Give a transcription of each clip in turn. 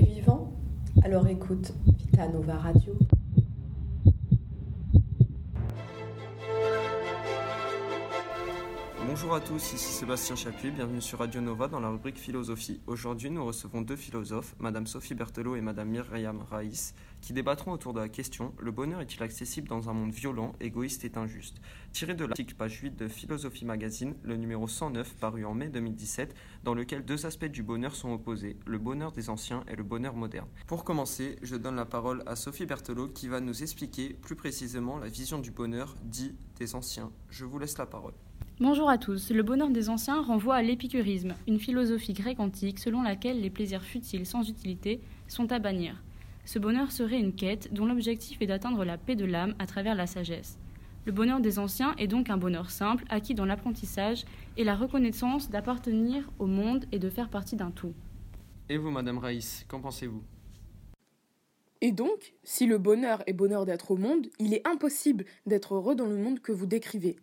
Vivant Alors écoute Vita Nova Radio. Bonjour à tous, ici Sébastien Chapuis, bienvenue sur Radio Nova dans la rubrique philosophie. Aujourd'hui, nous recevons deux philosophes, Madame Sophie Berthelot et Madame Myriam Raïs, qui débattront autour de la question Le bonheur est-il accessible dans un monde violent, égoïste et injuste? Tiré de l'article page 8 de Philosophie Magazine, le numéro 109 paru en mai 2017, dans lequel deux aspects du bonheur sont opposés, le bonheur des anciens et le bonheur moderne. Pour commencer, je donne la parole à Sophie Berthelot qui va nous expliquer plus précisément la vision du bonheur dit des anciens. Je vous laisse la parole. Bonjour à tous. Le bonheur des anciens renvoie à l'épicurisme, une philosophie grecque antique selon laquelle les plaisirs futiles sans utilité sont à bannir. Ce bonheur serait une quête dont l'objectif est d'atteindre la paix de l'âme à travers la sagesse. Le bonheur des anciens est donc un bonheur simple, acquis dans l'apprentissage et la reconnaissance d'appartenir au monde et de faire partie d'un tout. Et vous, Madame Raïs, qu'en pensez-vous? Et donc, si le bonheur est bonheur d'être au monde, il est impossible d'être heureux dans le monde que vous décrivez.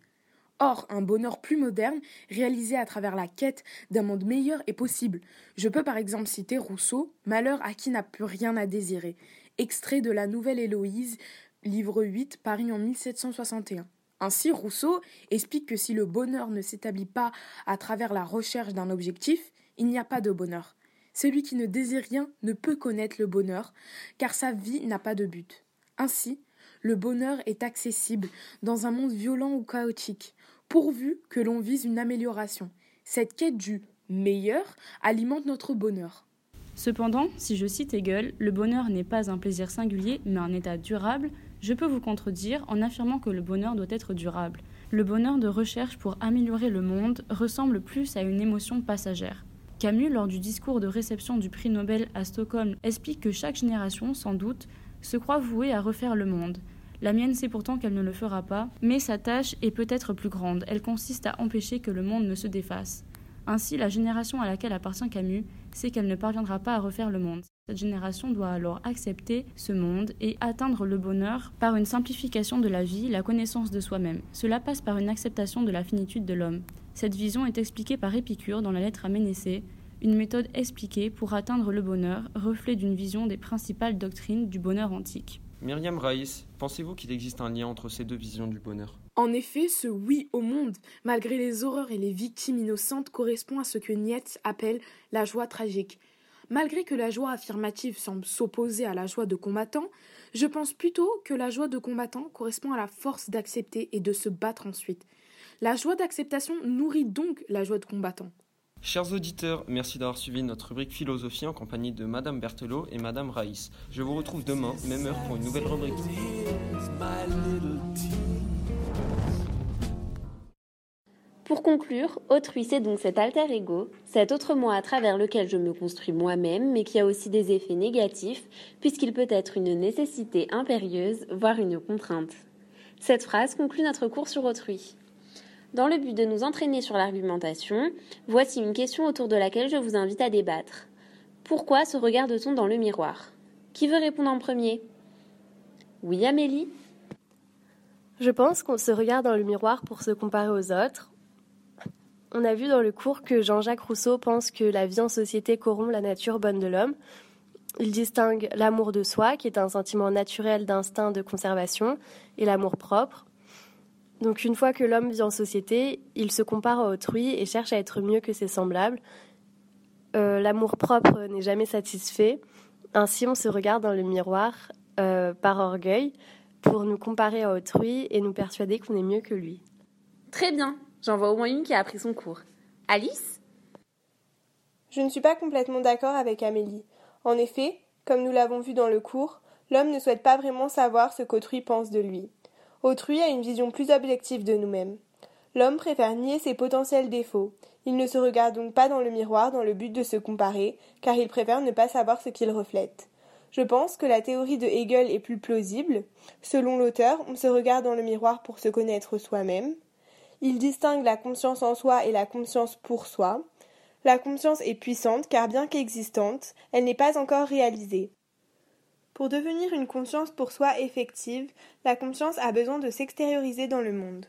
Or, un bonheur plus moderne, réalisé à travers la quête d'un monde meilleur, est possible. Je peux par exemple citer Rousseau, Malheur à qui n'a plus rien à désirer, extrait de la Nouvelle Héloïse, livre 8, paru en 1761. Ainsi, Rousseau explique que si le bonheur ne s'établit pas à travers la recherche d'un objectif, il n'y a pas de bonheur. Celui qui ne désire rien ne peut connaître le bonheur, car sa vie n'a pas de but. Ainsi, le bonheur est accessible dans un monde violent ou chaotique, pourvu que l'on vise une amélioration. Cette quête du meilleur alimente notre bonheur. Cependant, si je cite Hegel, le bonheur n'est pas un plaisir singulier, mais un état durable, je peux vous contredire en affirmant que le bonheur doit être durable. Le bonheur de recherche pour améliorer le monde ressemble plus à une émotion passagère. Camus, lors du discours de réception du prix Nobel à Stockholm, explique que chaque génération, sans doute, se croit vouée à refaire le monde. La mienne sait pourtant qu'elle ne le fera pas, mais sa tâche est peut-être plus grande. Elle consiste à empêcher que le monde ne se défasse. Ainsi, la génération à laquelle appartient Camus sait qu'elle ne parviendra pas à refaire le monde. Cette génération doit alors accepter ce monde et atteindre le bonheur par une simplification de la vie, la connaissance de soi-même. Cela passe par une acceptation de la finitude de l'homme. Cette vision est expliquée par Épicure dans la lettre à Ménécée, une méthode expliquée pour atteindre le bonheur, reflet d'une vision des principales doctrines du bonheur antique. Myriam Raïs, pensez-vous qu'il existe un lien entre ces deux visions du bonheur? En effet, ce oui au monde, malgré les horreurs et les victimes innocentes, correspond à ce que Nietzsche appelle la joie tragique. Malgré que la joie affirmative semble s'opposer à la joie de combattant, je pense plutôt que la joie de combattant correspond à la force d'accepter et de se battre ensuite. La joie d'acceptation nourrit donc la joie de combattant. Chers auditeurs, merci d'avoir suivi notre rubrique philosophie en compagnie de Madame Berthelot et Madame Raïs. Je vous retrouve demain, même heure, pour une nouvelle rubrique. Pour conclure, autrui c'est donc cet alter ego, cet autre moi à travers lequel je me construis moi-même, mais qui a aussi des effets négatifs, puisqu'il peut être une nécessité impérieuse, voire une contrainte. Cette phrase conclut notre cours sur autrui. Dans le but de nous entraîner sur l'argumentation, voici une question autour de laquelle je vous invite à débattre. Pourquoi se regarde-t-on dans le miroir? Qui veut répondre en premier? Oui, Amélie? Je pense qu'on se regarde dans le miroir pour se comparer aux autres. On a vu dans le cours que Jean-Jacques Rousseau pense que la vie en société corrompt la nature bonne de l'homme. Il distingue l'amour de soi, qui est un sentiment naturel d'instinct de conservation, et l'amour propre, donc une fois que l'homme vit en société, il se compare à autrui et cherche à être mieux que ses semblables. Euh, L'amour propre n'est jamais satisfait. Ainsi, on se regarde dans le miroir euh, par orgueil pour nous comparer à autrui et nous persuader qu'on est mieux que lui. Très bien, j'en vois au moins une qui a appris son cours. Alice? Je ne suis pas complètement d'accord avec Amélie. En effet, comme nous l'avons vu dans le cours, l'homme ne souhaite pas vraiment savoir ce qu'autrui pense de lui. Autrui a une vision plus objective de nous-mêmes. L'homme préfère nier ses potentiels défauts. Il ne se regarde donc pas dans le miroir dans le but de se comparer, car il préfère ne pas savoir ce qu'il reflète. Je pense que la théorie de Hegel est plus plausible. Selon l'auteur, on se regarde dans le miroir pour se connaître soi-même. Il distingue la conscience en soi et la conscience pour soi. La conscience est puissante car bien qu'existante, elle n'est pas encore réalisée. Pour devenir une conscience pour soi effective, la conscience a besoin de s'extérioriser dans le monde.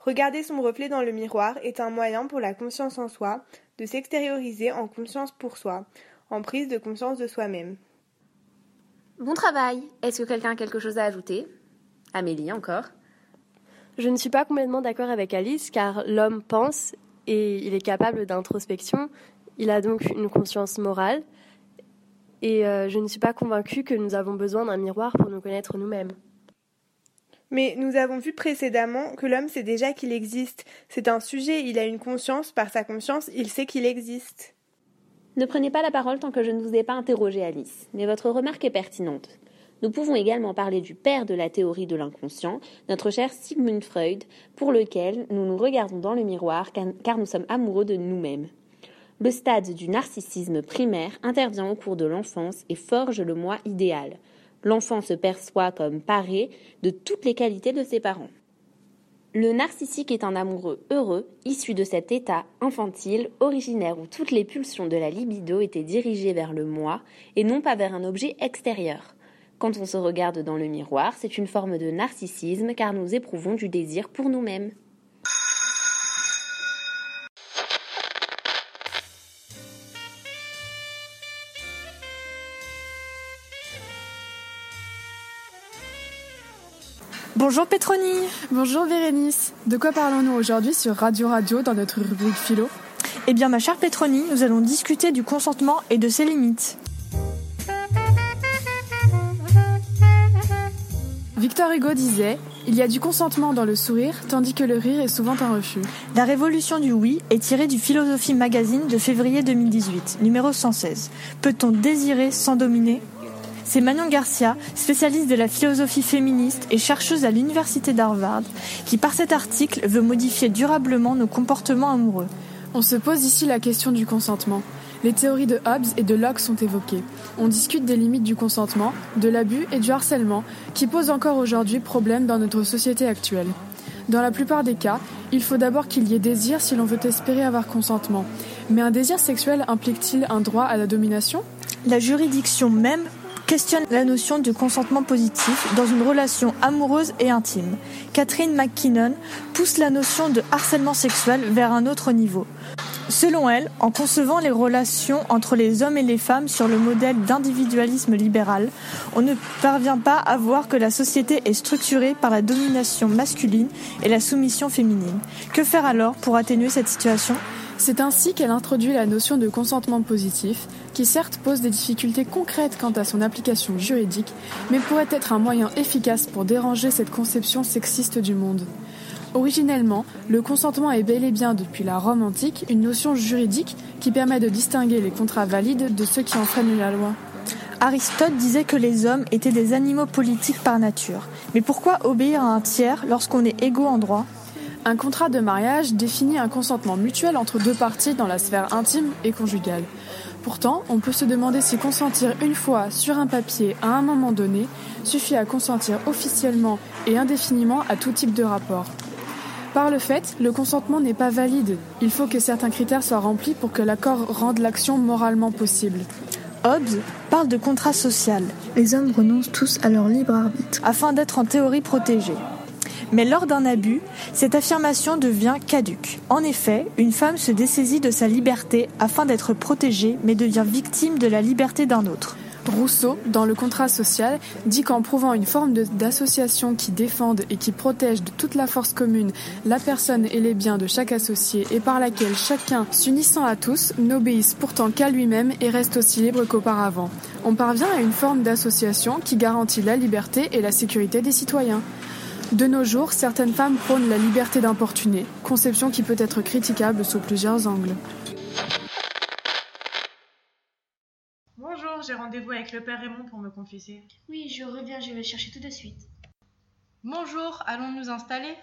Regarder son reflet dans le miroir est un moyen pour la conscience en soi de s'extérioriser en conscience pour soi, en prise de conscience de soi-même. Bon travail. Est-ce que quelqu'un a quelque chose à ajouter? Amélie encore? Je ne suis pas complètement d'accord avec Alice car l'homme pense et il est capable d'introspection. Il a donc une conscience morale. Et euh, je ne suis pas convaincue que nous avons besoin d'un miroir pour nous connaître nous-mêmes. Mais nous avons vu précédemment que l'homme sait déjà qu'il existe. C'est un sujet, il a une conscience, par sa conscience, il sait qu'il existe. Ne prenez pas la parole tant que je ne vous ai pas interrogé, Alice, mais votre remarque est pertinente. Nous pouvons également parler du père de la théorie de l'inconscient, notre cher Sigmund Freud, pour lequel nous nous regardons dans le miroir car nous sommes amoureux de nous-mêmes. Le stade du narcissisme primaire intervient au cours de l'enfance et forge le moi idéal. L'enfant se perçoit comme paré de toutes les qualités de ses parents. Le narcissique est un amoureux heureux, issu de cet état infantile, originaire où toutes les pulsions de la libido étaient dirigées vers le moi et non pas vers un objet extérieur. Quand on se regarde dans le miroir, c'est une forme de narcissisme car nous éprouvons du désir pour nous-mêmes. Bonjour Pétronie. Bonjour Bérénice. De quoi parlons-nous aujourd'hui sur Radio Radio dans notre rubrique philo? Eh bien ma chère Pétronie, nous allons discuter du consentement et de ses limites. Victor Hugo disait Il y a du consentement dans le sourire, tandis que le rire est souvent un refus. La révolution du oui est tirée du Philosophie Magazine de février 2018, numéro 116. Peut-on désirer sans dominer? C'est Manon Garcia, spécialiste de la philosophie féministe et chercheuse à l'université d'Harvard, qui par cet article veut modifier durablement nos comportements amoureux. On se pose ici la question du consentement. Les théories de Hobbes et de Locke sont évoquées. On discute des limites du consentement, de l'abus et du harcèlement, qui posent encore aujourd'hui problème dans notre société actuelle. Dans la plupart des cas, il faut d'abord qu'il y ait désir si l'on veut espérer avoir consentement. Mais un désir sexuel implique-t-il un droit à la domination? La juridiction même questionne la notion de consentement positif dans une relation amoureuse et intime. Catherine McKinnon pousse la notion de harcèlement sexuel vers un autre niveau. Selon elle, en concevant les relations entre les hommes et les femmes sur le modèle d'individualisme libéral, on ne parvient pas à voir que la société est structurée par la domination masculine et la soumission féminine. Que faire alors pour atténuer cette situation? C'est ainsi qu'elle introduit la notion de consentement positif, qui certes pose des difficultés concrètes quant à son application juridique, mais pourrait être un moyen efficace pour déranger cette conception sexiste du monde. Originellement, le consentement est bel et bien depuis la Rome antique une notion juridique qui permet de distinguer les contrats valides de ceux qui enfreignent la loi. Aristote disait que les hommes étaient des animaux politiques par nature. Mais pourquoi obéir à un tiers lorsqu'on est égaux en droit? Un contrat de mariage définit un consentement mutuel entre deux parties dans la sphère intime et conjugale. Pourtant, on peut se demander si consentir une fois sur un papier à un moment donné suffit à consentir officiellement et indéfiniment à tout type de rapport. Par le fait, le consentement n'est pas valide. Il faut que certains critères soient remplis pour que l'accord rende l'action moralement possible. Hobbes parle de contrat social. Les hommes renoncent tous à leur libre arbitre afin d'être en théorie protégés. Mais lors d'un abus, cette affirmation devient caduque. En effet, une femme se dessaisit de sa liberté afin d'être protégée, mais devient victime de la liberté d'un autre. Rousseau, dans le contrat social, dit qu'en prouvant une forme d'association qui défende et qui protège de toute la force commune la personne et les biens de chaque associé et par laquelle chacun, s'unissant à tous, n'obéisse pourtant qu'à lui-même et reste aussi libre qu'auparavant, on parvient à une forme d'association qui garantit la liberté et la sécurité des citoyens. De nos jours, certaines femmes prônent la liberté d'importuner, conception qui peut être critiquable sous plusieurs angles. j'ai rendez-vous avec le père Raymond pour me confesser. Oui, je reviens, je vais le chercher tout de suite. Bonjour, allons nous installer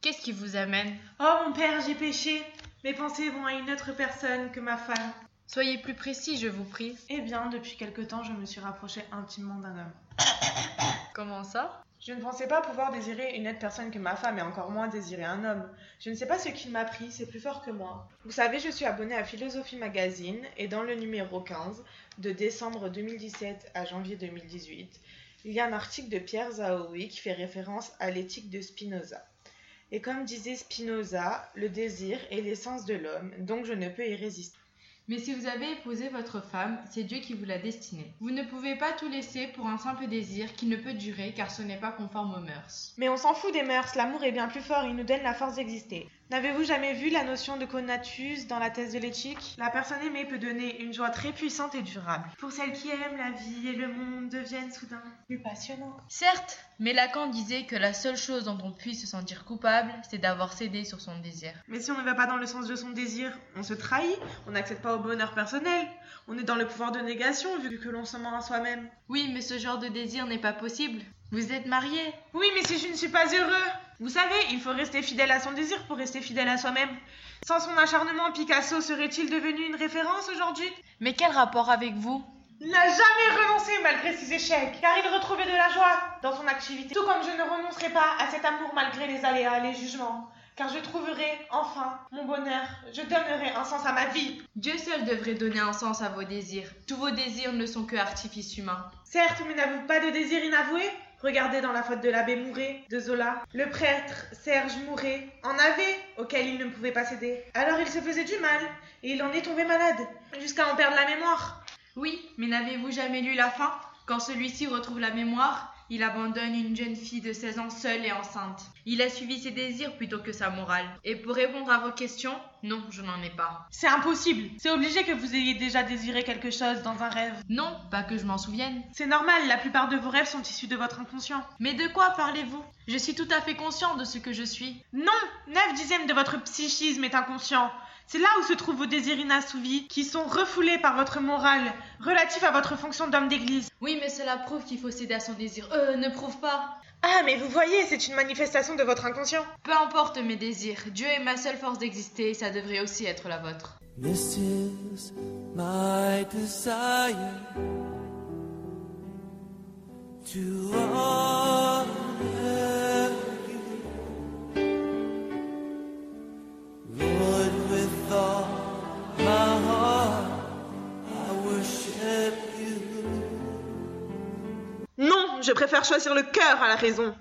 Qu'est-ce qui vous amène? Oh mon père, j'ai péché. Mes pensées vont à une autre personne que ma femme. Soyez plus précis, je vous prie. Eh bien, depuis quelque temps, je me suis rapprochée intimement d'un homme. Comment ça? Je ne pensais pas pouvoir désirer une autre personne que ma femme et encore moins désirer un homme. Je ne sais pas ce qu'il m'a pris, c'est plus fort que moi. Vous savez, je suis abonnée à Philosophie Magazine et dans le numéro 15 de décembre 2017 à janvier 2018, il y a un article de Pierre Zaoui qui fait référence à l'éthique de Spinoza. Et comme disait Spinoza, le désir est l'essence de l'homme, donc je ne peux y résister. Mais si vous avez épousé votre femme, c'est Dieu qui vous l'a destinée. Vous ne pouvez pas tout laisser pour un simple désir qui ne peut durer car ce n'est pas conforme aux mœurs. Mais on s'en fout des mœurs, l'amour est bien plus fort, il nous donne la force d'exister. N'avez-vous jamais vu la notion de conatus dans la thèse de l'éthique? La personne aimée peut donner une joie très puissante et durable. Pour celle qui aime, la vie et le monde deviennent soudain plus passionnants. Certes, mais Lacan disait que la seule chose dont on puisse se sentir coupable, c'est d'avoir cédé sur son désir. Mais si on ne va pas dans le sens de son désir, on se trahit, on n'accède pas au bonheur personnel, on est dans le pouvoir de négation vu que l'on se ment à soi-même. Oui, mais ce genre de désir n'est pas possible. Vous êtes marié. Oui, mais si je ne suis pas heureux Vous savez, il faut rester fidèle à son désir pour rester fidèle à soi-même. Sans son acharnement, Picasso serait-il devenu une référence aujourd'hui? Mais quel rapport avec vous? Il n'a jamais renoncé malgré ses échecs, car il retrouvait de la joie dans son activité. Tout comme je ne renoncerai pas à cet amour malgré les aléas, les jugements. Car je trouverai enfin mon bonheur, je donnerai un sens à ma vie. Dieu seul devrait donner un sens à vos désirs. Tous vos désirs ne sont que artifices humains. Certes, mais n'avez-vous pas de désir inavoué Regardez dans la faute de l'abbé Mouret, de Zola. Le prêtre Serge Mouret en avait, auquel il ne pouvait pas céder. Alors il se faisait du mal, et il en est tombé malade, jusqu'à en perdre la mémoire. Oui, mais n'avez-vous jamais lu la fin Quand celui-ci retrouve la mémoire, il abandonne une jeune fille de 16 ans seule et enceinte. Il a suivi ses désirs plutôt que sa morale. Et pour répondre à vos questions, non, je n'en ai pas. C'est impossible. C'est obligé que vous ayez déjà désiré quelque chose dans un rêve. Non, pas que je m'en souvienne. C'est normal, la plupart de vos rêves sont issus de votre inconscient. Mais de quoi parlez-vous? Je suis tout à fait conscient de ce que je suis. Non 9 dixièmes de votre psychisme est inconscient. C'est là où se trouvent vos désirs inassouvis, qui sont refoulés par votre morale, relatifs à votre fonction d'homme d'église. Oui, mais cela prouve qu'il faut céder à son désir. Euh, ne prouve pas. Ah, mais vous voyez, c'est une manifestation de votre inconscient. Peu importe mes désirs, Dieu est ma seule force d'exister et ça devrait aussi être la vôtre. This is my desire to je préfère choisir le cœur à la raison.